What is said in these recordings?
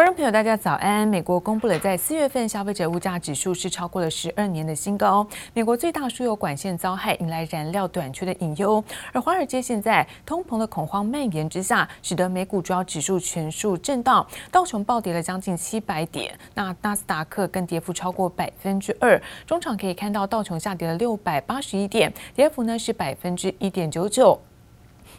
观众朋友，大家早安！美国公布了在四月份消费者物价指数是超过了十二年的新高。美国最大输油管线遭害，引来燃料短缺的隐忧。而华尔街现在通膨的恐慌蔓延之下，使得美股主要指数全数震荡，道琼暴跌了将近七百点，那纳斯达克更跌幅超过百分之二。中场可以看到道琼下跌了六百八十一点，跌幅呢是百分之一点九九。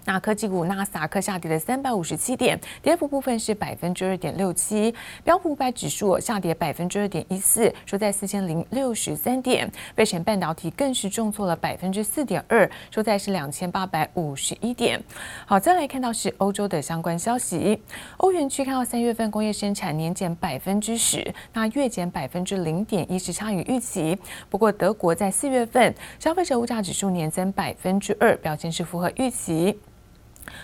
那科技股纳斯达克下跌了三百五十七点，跌幅部分是百分之二点六七。标普五百指数下跌百分之二点一四，收在四千零六十三点。费城半导体更是重挫了百分之四点二，收在是两千八百五十一点。好，再来看到是欧洲的相关消息。欧元区看到三月份工业生产年减百分之十，那月减百分之零点一，是差于预期。不过德国在四月份消费者物价指数年增百分之二，表现是符合预期。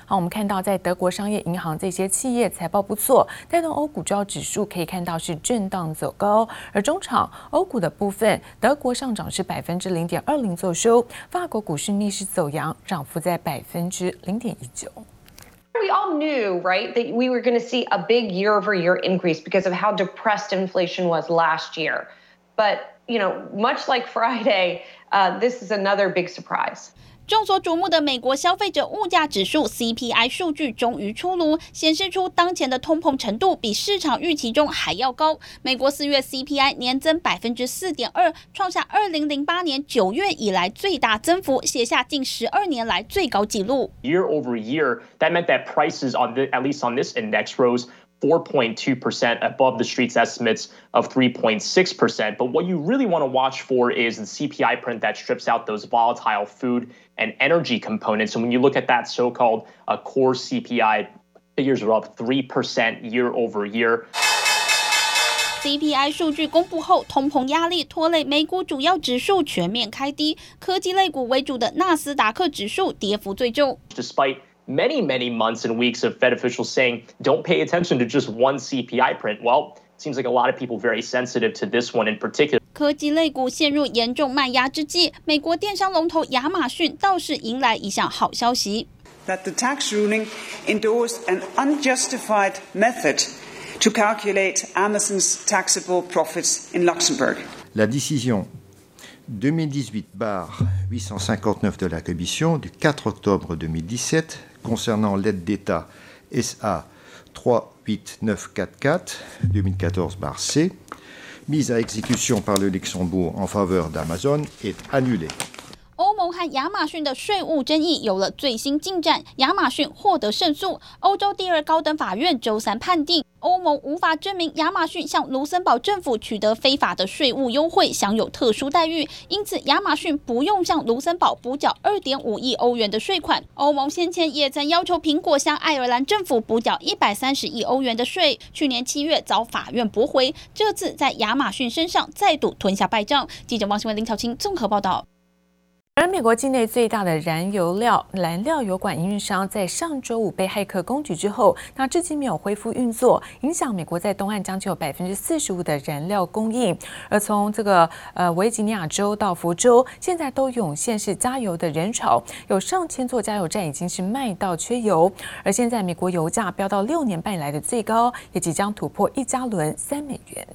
好，我们看到在德国商业银行这些企业财报不错，带动欧股主要指数可以看到是震荡走高。而中场欧股的部分，德国上涨是百分之零点二零作收，法国股市逆势走扬，涨幅在百分之零点一九。We all knew, right, that we were going to see a big year-over-year increase because of how depressed inflation was last year. But, you know, much like Friday, uh, this is another big surprise. 众所瞩目的美国消费者物价指数 CPI 数据终于出炉，显示出当前的通膨程度比市场预期中还要高。美国四月 CPI 年增百分之四点二，创下二零零八年九月以来最大增幅，写下近十二年来最高纪录。Year over year, that meant that prices on the, at least on this index rose 4.2% above the street's estimates of 3.6%. But what you really want to watch for is the CPI print that strips out those volatile food and energy components. And when you look at that so called uh, core CPI, figures are up 3% year over year. CPI 数据公布后，通膨压力拖累美股主要指数全面开低，科技类股为主的纳斯达克指数跌幅最重。Despite many, many months and weeks of Fed officials saying, don't pay attention to just one CPI print. Well, it seems like a lot of people very sensitive to this one in particular. 科技类股陷入严重卖压之际，美国电商龙头亚马逊倒是迎来一项好消息。That the tax ruling endorsed an unjustified method to calculate Amazon's taxable profits in Luxembourg. La décision 2018-859 de la Commission du 4 octobre 2017 concernant l'aide d'État SA 38944 2014-C, mise à exécution par le Luxembourg en faveur d'Amazon, est annulée. 欧盟和亚马逊的税务争议有了最新进展，亚马逊获得胜诉。欧洲第二高等法院周三判定，欧盟无法证明亚马逊向卢森堡政府取得非法的税务优惠，享有特殊待遇，因此亚马逊不用向卢森堡补缴二点五亿欧元的税款。欧盟先前也曾要求苹果向爱尔兰政府补缴一百三十亿欧元的税，去年七月遭法院驳回，这次在亚马逊身上再度吞下败仗。记者王新文、林巧清综合报道。而美国境内最大的燃油料燃料油管营运商在上周五被骇客攻击之后，那至今没有恢复运作，影响美国在东岸将近有百分之四十五的燃料供应。而从这个呃维吉尼亚州到佛州，现在都涌现是加油的人潮，有上千座加油站已经是卖到缺油。而现在美国油价飙到六年半以来的最高，也即将突破一加仑三美元。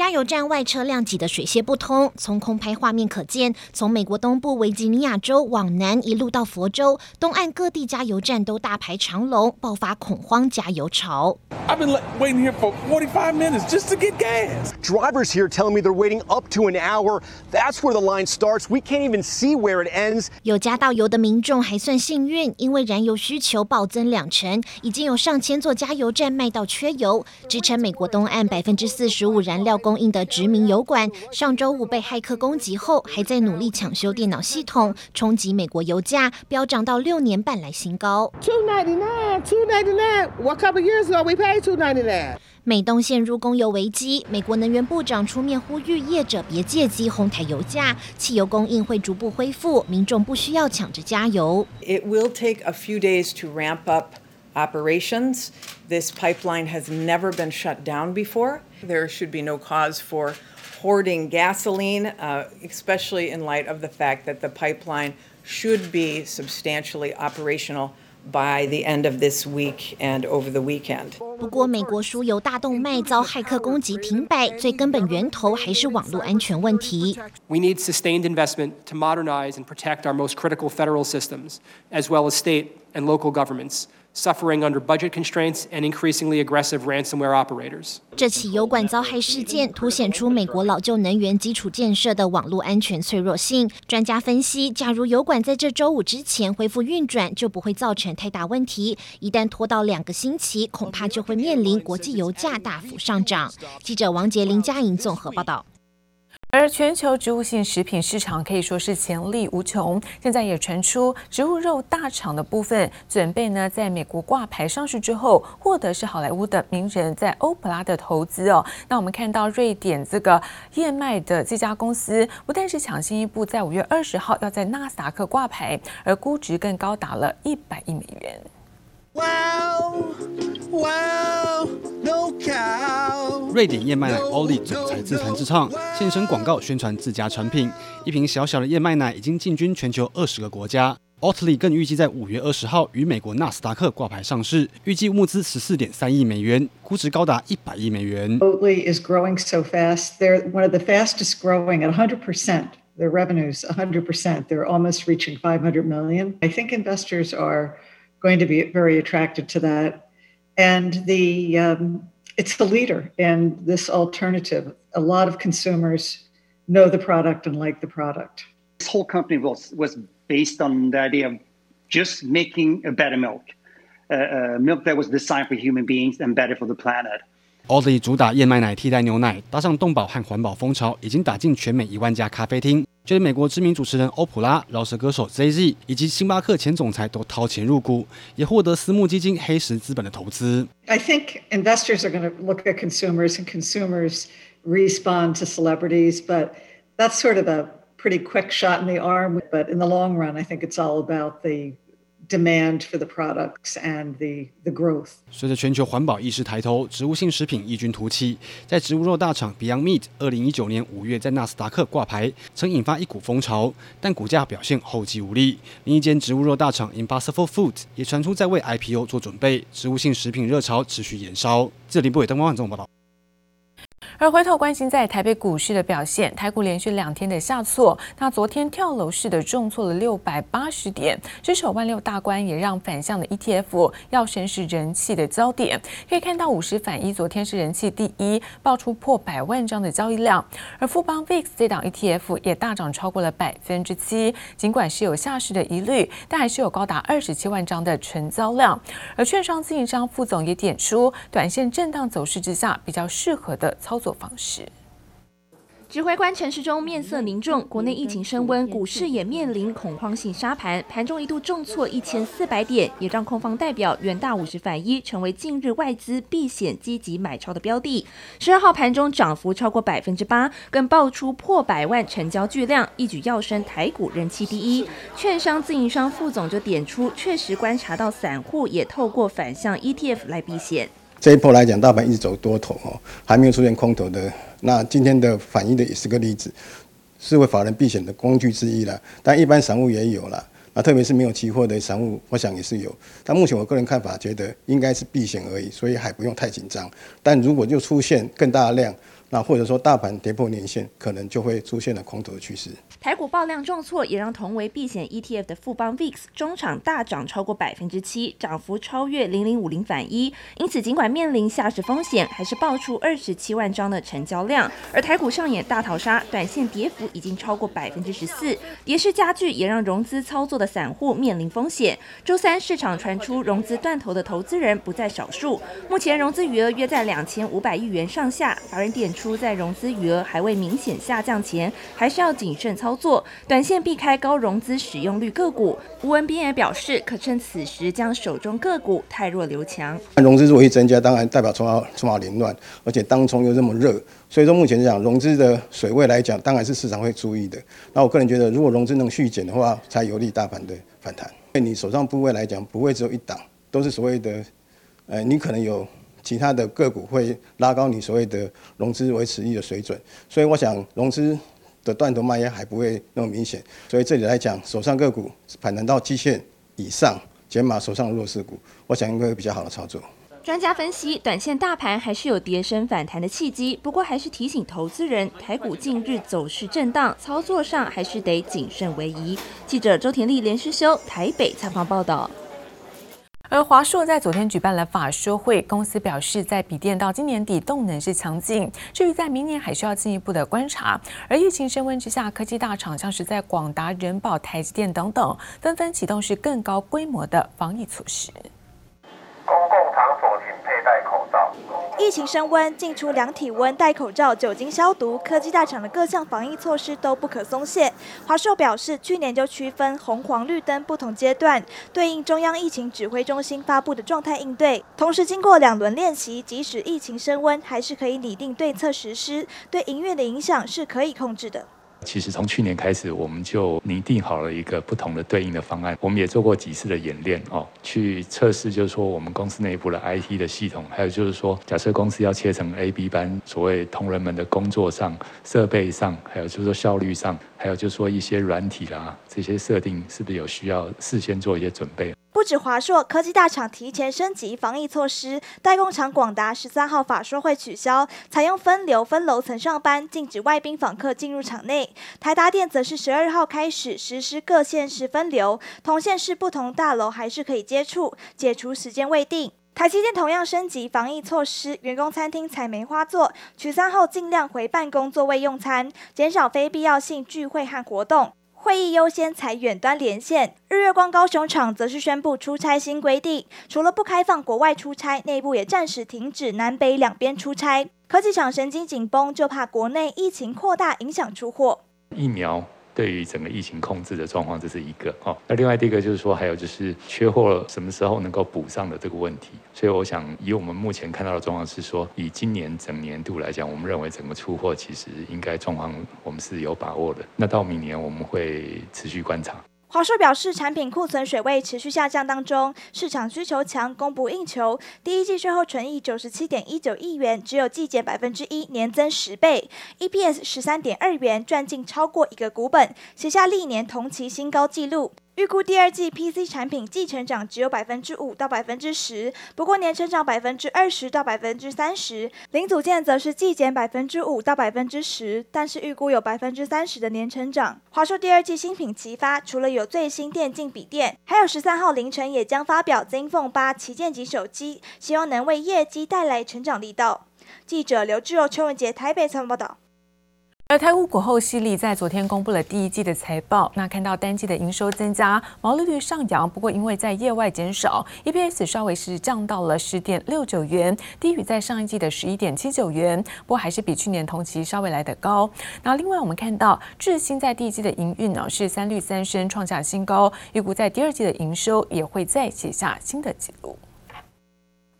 加油站外车辆挤得水泄不通。从空拍画面可见，从美国东部维吉尼亚州往南一路到佛州，东岸各地加油站都大排长龙，爆发恐慌加油潮。I've been waiting here for 45 minutes just to get gas. Drivers here telling me they're waiting up to an hour. That's where the line starts. We can't even see where it ends. 有加到油的民众还算幸运，因为燃油需求暴增两成，已经有上千座加油站卖到缺油，支撑美国东岸百分之四十五燃料供应的知名油管，上周五被骇客攻击后，还在努力抢修电脑系统，冲击美国油价飙涨到六年半来新高。Two ninety nine, two ninety nine. What couple years ago we paid two ninety nine? 美东陷入供油危机，美国能源部长出面呼吁业者别借机哄抬油价，汽油供应会逐步恢复，民众不需要抢着加油。It will take a few days to ramp up operations. This pipeline has never been shut down before. There should be no cause for hoarding gasoline, uh, especially in light of the fact that the pipeline should be substantially operational by the end of this week and over the weekend. 不过，美国输油大动脉遭骇客攻击停摆，最根本源头还是网络安全问题。We need sustained investment to modernize and protect our most critical federal systems, as well as state and local governments. Suffering under budget constraints and increasingly aggressive ransomware operators。这起油管遭害事件凸显出美国老旧能源基础建设的网络安全脆弱性。专家分析，假如油管在这周五之前恢复运转，就不会造成太大问题。一旦拖到两个星期，恐怕就会面临国际油价大幅上涨。记者王杰、林佳莹综合报道。而全球植物性食品市场可以说是潜力无穷，现在也传出植物肉大厂的部分准备呢，在美国挂牌上市之后，获得是好莱坞的名人在欧普拉的投资哦。那我们看到瑞典这个燕麦的这家公司，不但是抢先一步在五月二十号要在纳斯达克挂牌，而估值更高达了一百亿美元。瑞典燕麦奶 Oatly 总裁自弹自唱，现身广告宣传自家产品。一瓶小小的燕麦奶已经进军全球二十个国家。Oatly 更预计在五月二十号于美国纳斯达克挂牌上市，预计募资十四点三亿美元，估值高达一百亿美元。Oatly is growing so fast; they're one of the fastest growing at 100 percent. Their revenues 100 percent. They're almost reaching 500 million. I think investors are going to be very attracted to that. And the, um, it's the leader in this alternative. A lot of consumers know the product and like the product. This whole company was, was based on the idea of just making a better milk, uh, uh, milk that was designed for human beings and better for the planet. Oatly 主打燕麦奶替代牛奶，搭上动保和环保风潮，已经打进全美一万家咖啡厅。 就连美国知名主持人欧普拉、饶舌歌手 Jay-Z 以及星巴克前总裁都掏钱入股，也获得私募基金黑石资本的投资。I think investors are going to look at consumers and consumers respond to celebrities, but that's sort of a pretty quick shot in the arm. But in the long run, I think it's all about the demand for the products and the the growth。随着全球环保意识抬头，植物性食品异军突起。在植物肉大厂 Beyond Meat，二零一九年五月在纳斯达克挂牌，曾引发一股风潮，但股价表现后继无力。另一间植物肉大厂 Impossible Food 也传出在为 IPO 做准备，植物性食品热潮持续延烧。记者林博伟、邓光汉综合报道。而回头关心在台北股市的表现，台股连续两天的下挫，那昨天跳楼式的重挫了六百八十点，失守万六大关，也让反向的 ETF 要升是人气的焦点。可以看到五十反一昨天是人气第一，爆出破百万张的交易量，而富邦 VIX 这档 ETF 也大涨超过了百分之七，尽管是有下市的疑虑，但还是有高达二十七万张的成交量。而券商自营商副总也点出，短线震荡走势之下比较适合的操作方式。指挥官陈时中面色凝重，国内疫情升温，股市也面临恐慌性杀盘，盘中一度重挫一千四百点，也让空方代表远大五十反一成为近日外资避险积极买超的标的。十二号盘中涨幅超过百分之八，更爆出破百万成交巨量，一举跃升台股人气第一。券商自营商副总就点出，确实观察到散户也透过反向 ETF 来避险。这一波来讲，大盘一直走多头哦，还没有出现空头的。那今天的反应的也是个例子，是为法人避险的工具之一了。但一般散户也有了，那特别是没有期货的散户，我想也是有。但目前我个人看法，觉得应该是避险而已，所以还不用太紧张。但如果就出现更大的量，那或者说大盘跌破年线，可能就会出现了空头的趋势。台股爆量重挫，也让同为避险 ETF 的富邦 VIX 中场大涨超过百分之七，涨幅超越零零五零反一。因此，尽管面临下市风险，还是爆出二十七万张的成交量。而台股上演大逃杀，短线跌幅已经超过百分之十四，跌势加剧，也让融资操作的散户面临风险。周三市场传出融资断头的投资人不在少数，目前融资余额约在两千五百亿元上下。法人点，出在融资余额还未明显下降前，还是要谨慎操作，短线避开高融资使用率个股。吴文斌也表示，可趁此时将手中个股汰弱留强。融资如果一增加，当然代表筹码筹码凌乱，而且当冲又这么热，所以说目前讲融资的水位来讲，当然是市场会注意的。那我个人觉得，如果融资能续减的话，才有利大盘的反弹。对你手上部位来讲，不会只有一档，都是所谓的，呃，你可能有。其他的个股会拉高你所谓的融资维持率的水准，所以我想融资的断头卖压还不会那么明显，所以这里来讲，手上个股反弹到季线以上，减码手上的弱势股，我想应该会比较好的操作。专家分析，短线大盘还是有跌升反弹的契机，不过还是提醒投资人，台股近日走势震荡，操作上还是得谨慎为宜。记者周田丽连续修台北采访报道。而华硕在昨天举办了法说会，公司表示，在笔电到今年底动能是强劲，至于在明年还需要进一步的观察。而疫情升温之下，科技大厂像是在广达、人保、台积电等等，纷纷启动是更高规模的防疫措施。疫情升温，进出量体温、戴口罩、酒精消毒，科技大厂的各项防疫措施都不可松懈。华硕表示，去年就区分红、黄、绿灯不同阶段，对应中央疫情指挥中心发布的状态应对。同时，经过两轮练习，即使疫情升温，还是可以拟定对策实施，对营运的影响是可以控制的。其实从去年开始，我们就拟定好了一个不同的对应的方案。我们也做过几次的演练哦，去测试，就是说我们公司内部的 IT 的系统，还有就是说，假设公司要切成 A、B 班，所谓同仁们的工作上、设备上，还有就是说效率上，还有就是说一些软体啦，这些设定是不是有需要事先做一些准备？不止华硕，科技大厂提前升级防疫措施。代工厂广达十三号法说会取消，采用分流分楼层上班，禁止外宾访客进入厂内。台达电则是十二号开始实施各县市分流，同县市不同大楼还是可以接触，解除时间未定。台积电同样升级防疫措施，员工餐厅采梅花座，取餐后尽量回办公座位用餐，减少非必要性聚会和活动。会议优先采远端连线。日月光高雄厂则是宣布出差新规定，除了不开放国外出差，内部也暂时停止南北两边出差。科技厂神经紧绷，就怕国内疫情扩大影响出货。疫苗。对于整个疫情控制的状况，这是一个哦。那另外第一个就是说，还有就是缺货什么时候能够补上的这个问题。所以我想，以我们目前看到的状况是说，以今年整年度来讲，我们认为整个出货其实应该状况我们是有把握的。那到明年我们会持续观察。华硕表示，产品库存水位持续下降当中，市场需求强，供不应求。第一季税后纯益九十七点一九亿元，只有季减百分之一，年增十倍，EPS 十三点二元，赚进超过一个股本，写下历年同期新高纪录。预估第二季 PC 产品季成长只有百分之五到百分之十，不过年成长百分之二十到百分之三十。零组件则是季减百分之五到百分之十，但是预估有百分之三十的年成长。华硕第二季新品齐发，除了有最新电竞笔电，还有十三号凌晨也将发表 ZenFone 8旗舰级手机，希望能为业绩带来成长力道。记者刘志柔、邱文杰台北采访报道。而台股股后矽力在昨天公布了第一季的财报，那看到单季的营收增加，毛利率上扬，不过因为在业外减少，EPS 稍微是降到了十点六九元，低于在上一季的十一点七九元，不过还是比去年同期稍微来得高。那另外我们看到智新在第一季的营运呢是三率三升创下新高，预估在第二季的营收也会再写下新的纪录。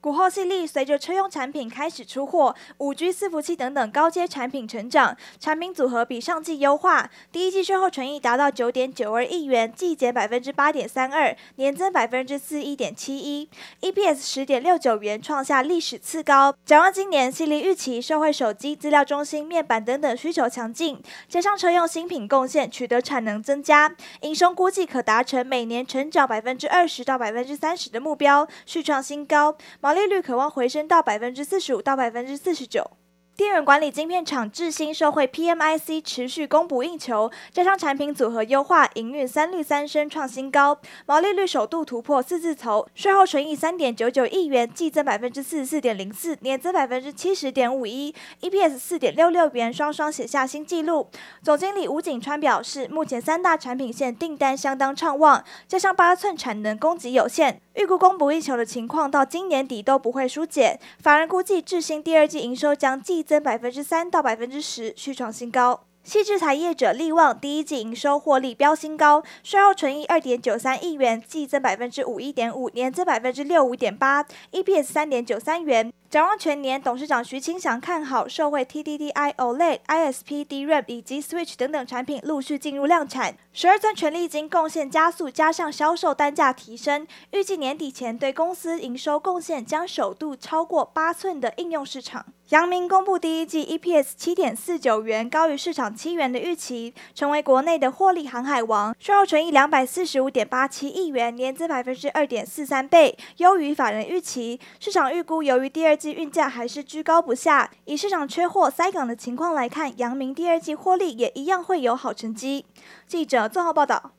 股后系列随着车用产品开始出货，五 G 伺服器等等高阶产品成长，产品组合比上季优化。第一季税后纯益达到九点九二亿元，季减百分之八点三二，年增百分之四一点七一，EPS 十点六九元，创下历史次高。展望今年，系列预期社会手机、资料中心、面板等等需求强劲，加上车用新品贡献，取得产能增加，营收估计可达成每年成长百分之二十到百分之三十的目标，续创新高。毛毛利率可望回升到百分之四十五到百分之四十九。电源管理晶片厂智新受惠 PMIC 持续供不应求，加上产品组合优化，营运三率三升创新高，毛利率首度突破四字头，税后纯益三点九九亿元，季增百分之四十四点零四，年增百分之七十点五一，EPS 四点六六元，双双写下新纪录。总经理吴景川表示，目前三大产品线订单相当畅旺，加上八寸产能供给有限，预估供不应求的情况到今年底都不会疏解。法人估计智新第二季营收将季增百分之三到百分之十，续创新高。矽智财业者力旺第一季营收获利飙新高，税后纯益二点九三亿元，季增百分之五一点五，年增百分之六五点八，EPS 三点九三元。展望全年，董事长徐清祥看好社会 TDDI OLED、ISP DRAM 以及 Switch 等等产品陆续进入量产，十二寸权利金贡献加速，加上销售单价提升，预计年底前对公司营收贡献将首度超过八寸的应用市场。阳明公布第一季 EPS 七点四九元，高于市场七元的预期，成为国内的获利航海王。税后纯益两百四十五点八七亿元，年增百分之二点四三倍，优于法人预期。市场预估，由于第二季运价还是居高不下，以市场缺货塞港的情况来看，阳明第二季获利也一样会有好成绩。记者。综合报道。